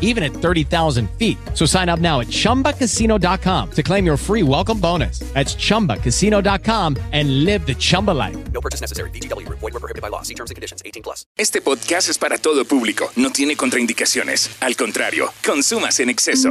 even at 30,000 feet. So sign up now at ChumbaCasino.com to claim your free welcome bonus. That's ChumbaCasino.com and live the Chumba life. No purchase necessary. VGW. Void were prohibited by law. See terms and conditions. 18 plus. Este podcast es para todo público. No tiene contraindicaciones. Al contrario, consumas en exceso.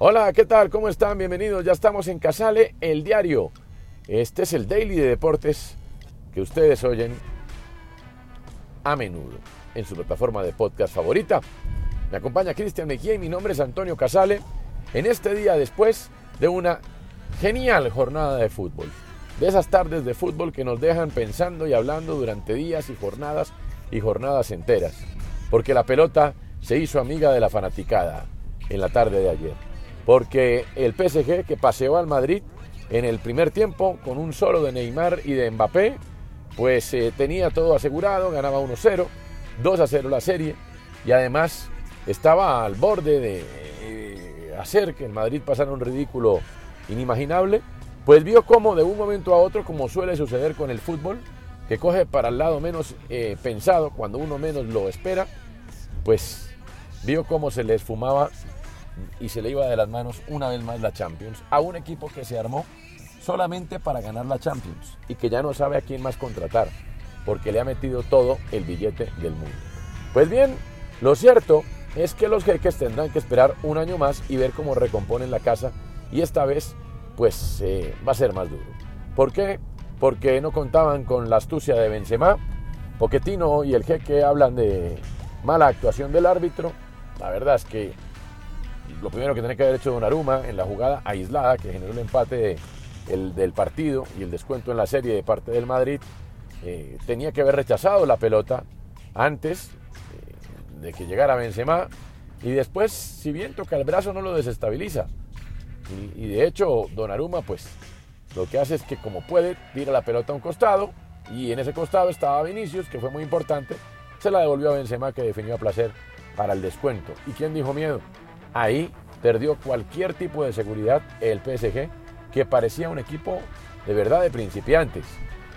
Hola, ¿qué tal? ¿Cómo están? Bienvenidos. Ya estamos en Casale, el diario. Este es el daily de deportes que ustedes oyen a menudo en su plataforma de podcast favorita. Me acompaña Cristian Mejía y mi nombre es Antonio Casale. En este día después de una genial jornada de fútbol. De esas tardes de fútbol que nos dejan pensando y hablando durante días y jornadas y jornadas enteras. Porque la pelota se hizo amiga de la fanaticada en la tarde de ayer porque el PSG que paseó al Madrid en el primer tiempo con un solo de Neymar y de Mbappé, pues eh, tenía todo asegurado, ganaba 1-0, 2-0 la serie y además estaba al borde de eh, hacer que el Madrid pasara un ridículo inimaginable, pues vio cómo de un momento a otro, como suele suceder con el fútbol, que coge para el lado menos eh, pensado, cuando uno menos lo espera, pues vio cómo se le esfumaba y se le iba de las manos una vez más la Champions a un equipo que se armó solamente para ganar la Champions y que ya no sabe a quién más contratar porque le ha metido todo el billete del mundo. Pues bien, lo cierto es que los jeques tendrán que esperar un año más y ver cómo recomponen la casa y esta vez pues eh, va a ser más duro. ¿Por qué? Porque no contaban con la astucia de Benzema, Poquetino y el jeque hablan de mala actuación del árbitro. La verdad es que lo primero que tenía que haber hecho Donnarumma en la jugada aislada que generó el empate el, del partido y el descuento en la serie de parte del Madrid, eh, tenía que haber rechazado la pelota antes eh, de que llegara Benzema y después, si bien toca el brazo, no lo desestabiliza. Y, y de hecho, Donnarumma, pues lo que hace es que como puede, tira la pelota a un costado y en ese costado estaba Vinicius, que fue muy importante, se la devolvió a Benzema que definió a placer para el descuento. ¿Y quién dijo miedo? Ahí perdió cualquier tipo de seguridad el PSG, que parecía un equipo de verdad de principiantes.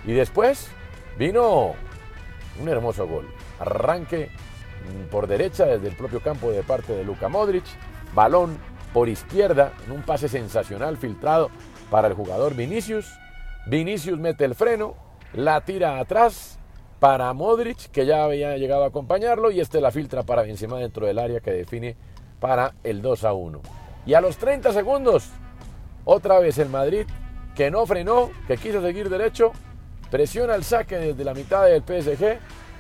Y después vino un hermoso gol. Arranque por derecha desde el propio campo de parte de Luka Modric. Balón por izquierda en un pase sensacional filtrado para el jugador Vinicius. Vinicius mete el freno, la tira atrás para Modric, que ya había llegado a acompañarlo, y este la filtra para Benzema dentro del área que define para el 2 a 1. Y a los 30 segundos, otra vez el Madrid, que no frenó, que quiso seguir derecho, presiona el saque desde la mitad del PSG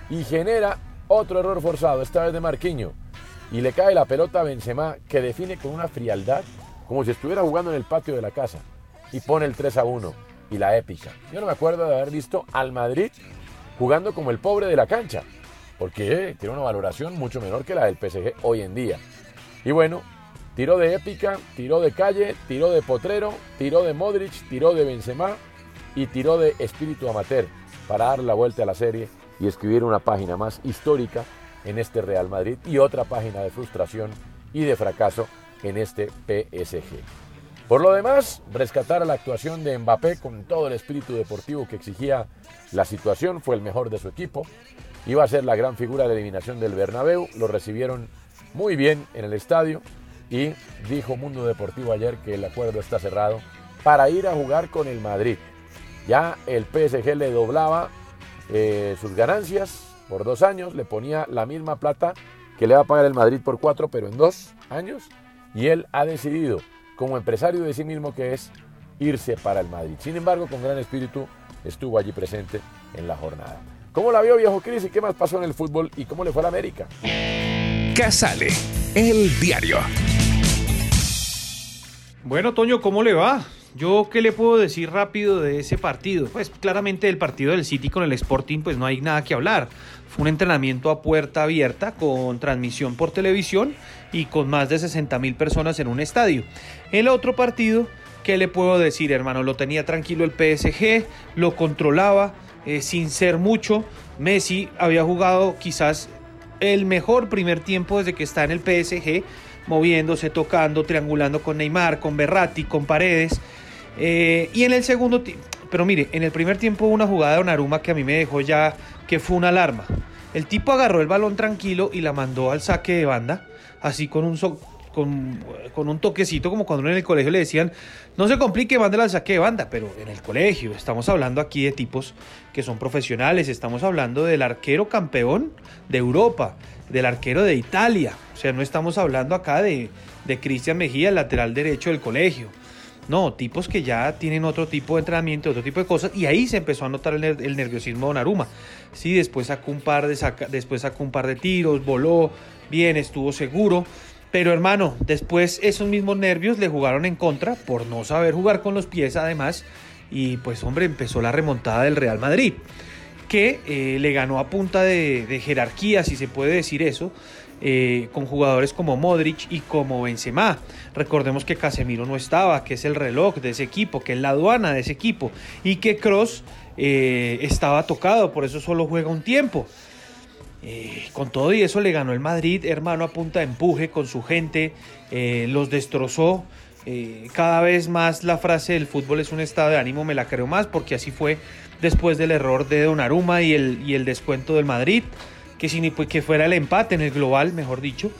y genera otro error forzado, esta vez de Marquinho. Y le cae la pelota a Benzema, que define con una frialdad, como si estuviera jugando en el patio de la casa. Y pone el 3 a 1 y la épica. Yo no me acuerdo de haber visto al Madrid jugando como el pobre de la cancha, porque tiene una valoración mucho menor que la del PSG hoy en día. Y bueno, tiró de épica, tiró de calle, tiró de potrero, tiró de Modric, tiró de Benzema y tiró de espíritu amateur para dar la vuelta a la serie y escribir una página más histórica en este Real Madrid y otra página de frustración y de fracaso en este PSG. Por lo demás, rescatar a la actuación de Mbappé con todo el espíritu deportivo que exigía la situación, fue el mejor de su equipo. Iba a ser la gran figura de eliminación del Bernabéu, lo recibieron muy bien en el estadio y dijo Mundo Deportivo ayer que el acuerdo está cerrado para ir a jugar con el Madrid. Ya el PSG le doblaba eh, sus ganancias por dos años, le ponía la misma plata que le va a pagar el Madrid por cuatro, pero en dos años, y él ha decidido, como empresario de sí mismo que es, irse para el Madrid. Sin embargo, con gran espíritu estuvo allí presente en la jornada. ¿Cómo la vio viejo Cris y qué más pasó en el fútbol y cómo le fue a la América? Casale, el diario. Bueno, Toño, ¿cómo le va? Yo qué le puedo decir rápido de ese partido. Pues claramente el partido del City con el Sporting pues no hay nada que hablar. Fue un entrenamiento a puerta abierta con transmisión por televisión y con más de 60 mil personas en un estadio. El otro partido, ¿qué le puedo decir hermano? Lo tenía tranquilo el PSG, lo controlaba eh, sin ser mucho. Messi había jugado quizás el mejor primer tiempo desde que está en el PSG moviéndose, tocando, triangulando con Neymar, con Berratti, con Paredes. Eh, y en el segundo tiempo, pero mire, en el primer tiempo hubo una jugada de Onaruma que a mí me dejó ya que fue una alarma. El tipo agarró el balón tranquilo y la mandó al saque de banda, así con un, con, con, un toquecito, como cuando en el colegio le decían, no se complique, mándela al saque de banda, pero en el colegio, estamos hablando aquí de tipos que son profesionales, estamos hablando del arquero campeón de Europa, del arquero de Italia, o sea, no estamos hablando acá de, de Cristian Mejía, el lateral derecho del colegio. No, tipos que ya tienen otro tipo de entrenamiento, otro tipo de cosas, y ahí se empezó a notar el, nerviosismo de Naruma. Sí, después sacó un par de después sacó un par de tiros, voló bien, estuvo seguro. Pero hermano, después esos mismos nervios le jugaron en contra por no saber jugar con los pies además. Y pues hombre, empezó la remontada del Real Madrid, que eh, le ganó a punta de, jerarquía, si se puede decir eso, eh, con jugadores como Modric y como Benzema. Recordemos que Casemiro no estaba, que es el reloj de ese equipo, que es la aduana de ese equipo, y que Cross eh, estaba tocado, por eso solo juega un tiempo. Eh, con todo y eso le ganó el Madrid, hermano, a punta de empuje con su gente, eh, los destrozó. Eh, cada vez más la frase del fútbol es un estado de ánimo, me la creo más, porque así fue después del error de Donnarumma y el, y el descuento del Madrid, que, sin, que fuera el empate en el global, mejor dicho.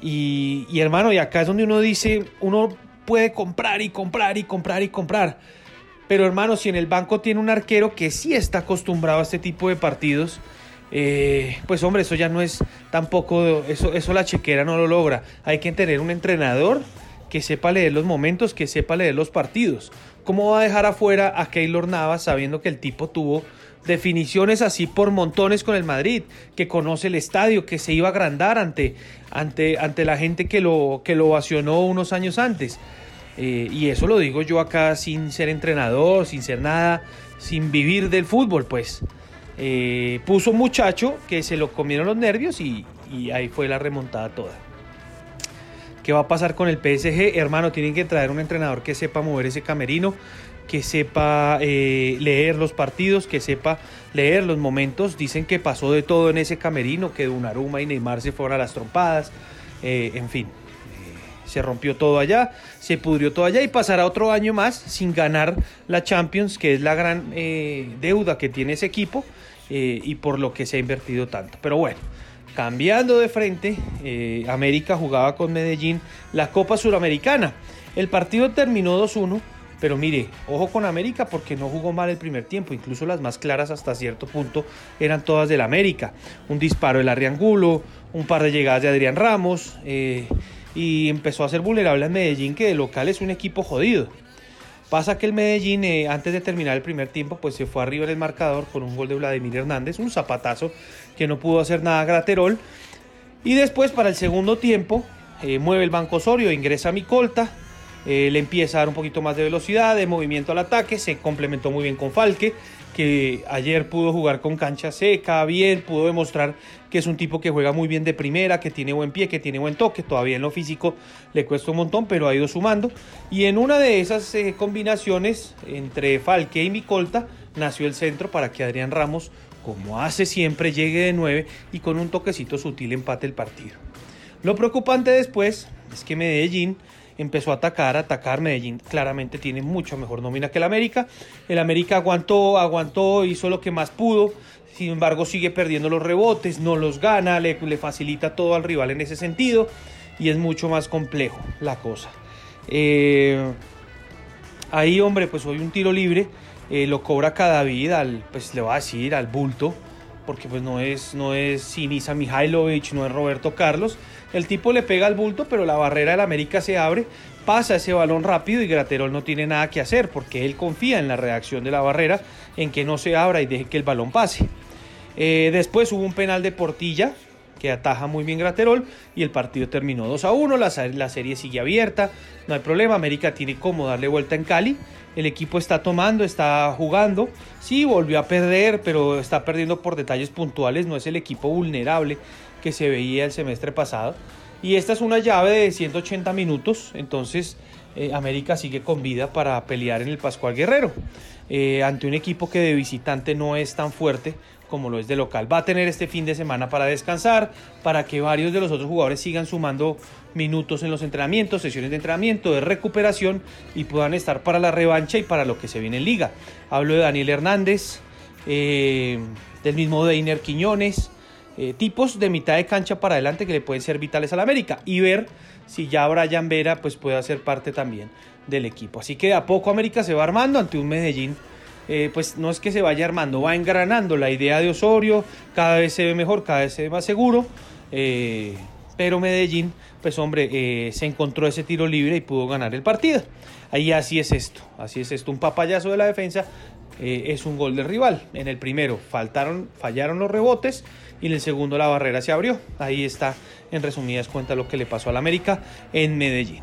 Y, y hermano, y acá es donde uno dice, uno puede comprar y comprar y comprar y comprar. Pero hermano, si en el banco tiene un arquero que sí está acostumbrado a este tipo de partidos, eh, pues hombre, eso ya no es tampoco, eso, eso la chequera no lo logra. Hay que tener un entrenador que sepa leer los momentos, que sepa leer los partidos. ¿Cómo va a dejar afuera a Keylor Navas sabiendo que el tipo tuvo definiciones así por montones con el Madrid, que conoce el estadio, que se iba a agrandar ante, ante, ante la gente que lo, que lo ovacionó unos años antes? Eh, y eso lo digo yo acá sin ser entrenador, sin ser nada, sin vivir del fútbol, pues. Eh, puso un muchacho que se lo comieron los nervios y, ahí fue la remontada toda. ¿Qué va a pasar con el PSG? Hermano, tienen que traer un entrenador que sepa mover ese camerino, que sepa eh, leer los partidos, que sepa leer los momentos. Dicen que pasó de todo en ese camerino, que Dunaruma y Neymar se fueron a las trompadas, eh, en fin. Se rompió todo allá, se pudrió todo allá y pasará otro año más sin ganar la Champions, que es la gran deuda que tiene ese equipo eh, y por lo que se ha invertido tanto. Pero bueno, cambiando de frente, eh, América jugaba con Medellín la Copa Suramericana. El partido terminó 2-1. Pero mire, ojo con América porque no jugó mal el primer tiempo, incluso las más claras hasta cierto punto eran todas del América. Un disparo del Arriangulo, un par de llegadas de Adrián Ramos, eh, y empezó a ser vulnerable a Medellín, que de local es un equipo jodido. Pasa que el Medellín, eh, antes de terminar el primer tiempo, pues se fue arriba en el marcador con un gol de Vladimir Hernández, un zapatazo que no pudo hacer nada Graterol. Y después, para el segundo tiempo, eh, mueve el Banco Osorio, ingresa Micolta, eh, le empieza a dar un poquito más de velocidad, de movimiento al ataque, se complementó muy bien con Falque, que ayer pudo jugar con cancha seca, bien, pudo demostrar que es un tipo que juega muy bien de primera, que tiene buen pie, que tiene buen toque, todavía en lo físico le cuesta un montón, pero ha ido sumando. Y en una de esas eh, combinaciones entre Falque y Micolta nació el centro para que Adrián Ramos, como hace siempre, llegue de 9 y con un toquecito sutil empate el partido. Lo preocupante después es que Medellín empezó a atacar, a atacar. Medellín claramente tiene mucha mejor nómina que el América. El América aguantó, aguantó, hizo lo que más pudo. Sin embargo, sigue perdiendo los rebotes, no los gana, le, le facilita todo al rival en ese sentido y es mucho más complejo la cosa. Eh, ahí, hombre, pues hoy un tiro libre eh, lo cobra Cadavid al, pues le va a decir, al bulto, porque pues no es, no es Sinisa Mihailovic, no es Roberto Carlos. El tipo le pega al bulto, pero la barrera del América se abre, pasa ese balón rápido y Graterol no tiene nada que hacer, porque él confía en la reacción de la barrera, en que no se abra y deje que el balón pase. Eh, después hubo un penal de Portilla, que ataja muy bien Graterol y el partido terminó 2 a 1, la, la, serie sigue abierta, no hay problema, América tiene cómo darle vuelta en Cali, el equipo está tomando, está jugando, sí, volvió a perder, pero está perdiendo por detalles puntuales, no es el equipo vulnerable que se veía el semestre pasado. Y esta es una llave de 180 minutos, entonces eh, América sigue con vida para pelear en el Pascual Guerrero, eh, ante un equipo que de visitante no es tan fuerte como lo es de local. Va a tener este fin de semana para descansar, para que varios de los otros jugadores sigan sumando minutos en los entrenamientos, sesiones de entrenamiento, de recuperación y puedan estar para la revancha y para lo que se viene en liga. Hablo de Daniel Hernández, eh, del mismo Deiner Quiñones, eh, tipos de mitad de cancha para adelante que le pueden ser vitales a la América y ver si ya Brian Vera pues puede hacer parte también del equipo. Así que a poco América se va armando ante un Medellín eh, pues no es que se vaya armando, va engranando la idea de Osorio, cada vez se ve mejor, cada vez se ve más seguro, eh, pero Medellín, pues hombre, se encontró ese tiro libre y pudo ganar el partido. Ahí así es esto, así es esto, un papayazo de la defensa es un gol del rival. En el primero faltaron, fallaron los rebotes y en el segundo la barrera se abrió. Ahí está, en resumidas cuentas, lo que le pasó al América en Medellín.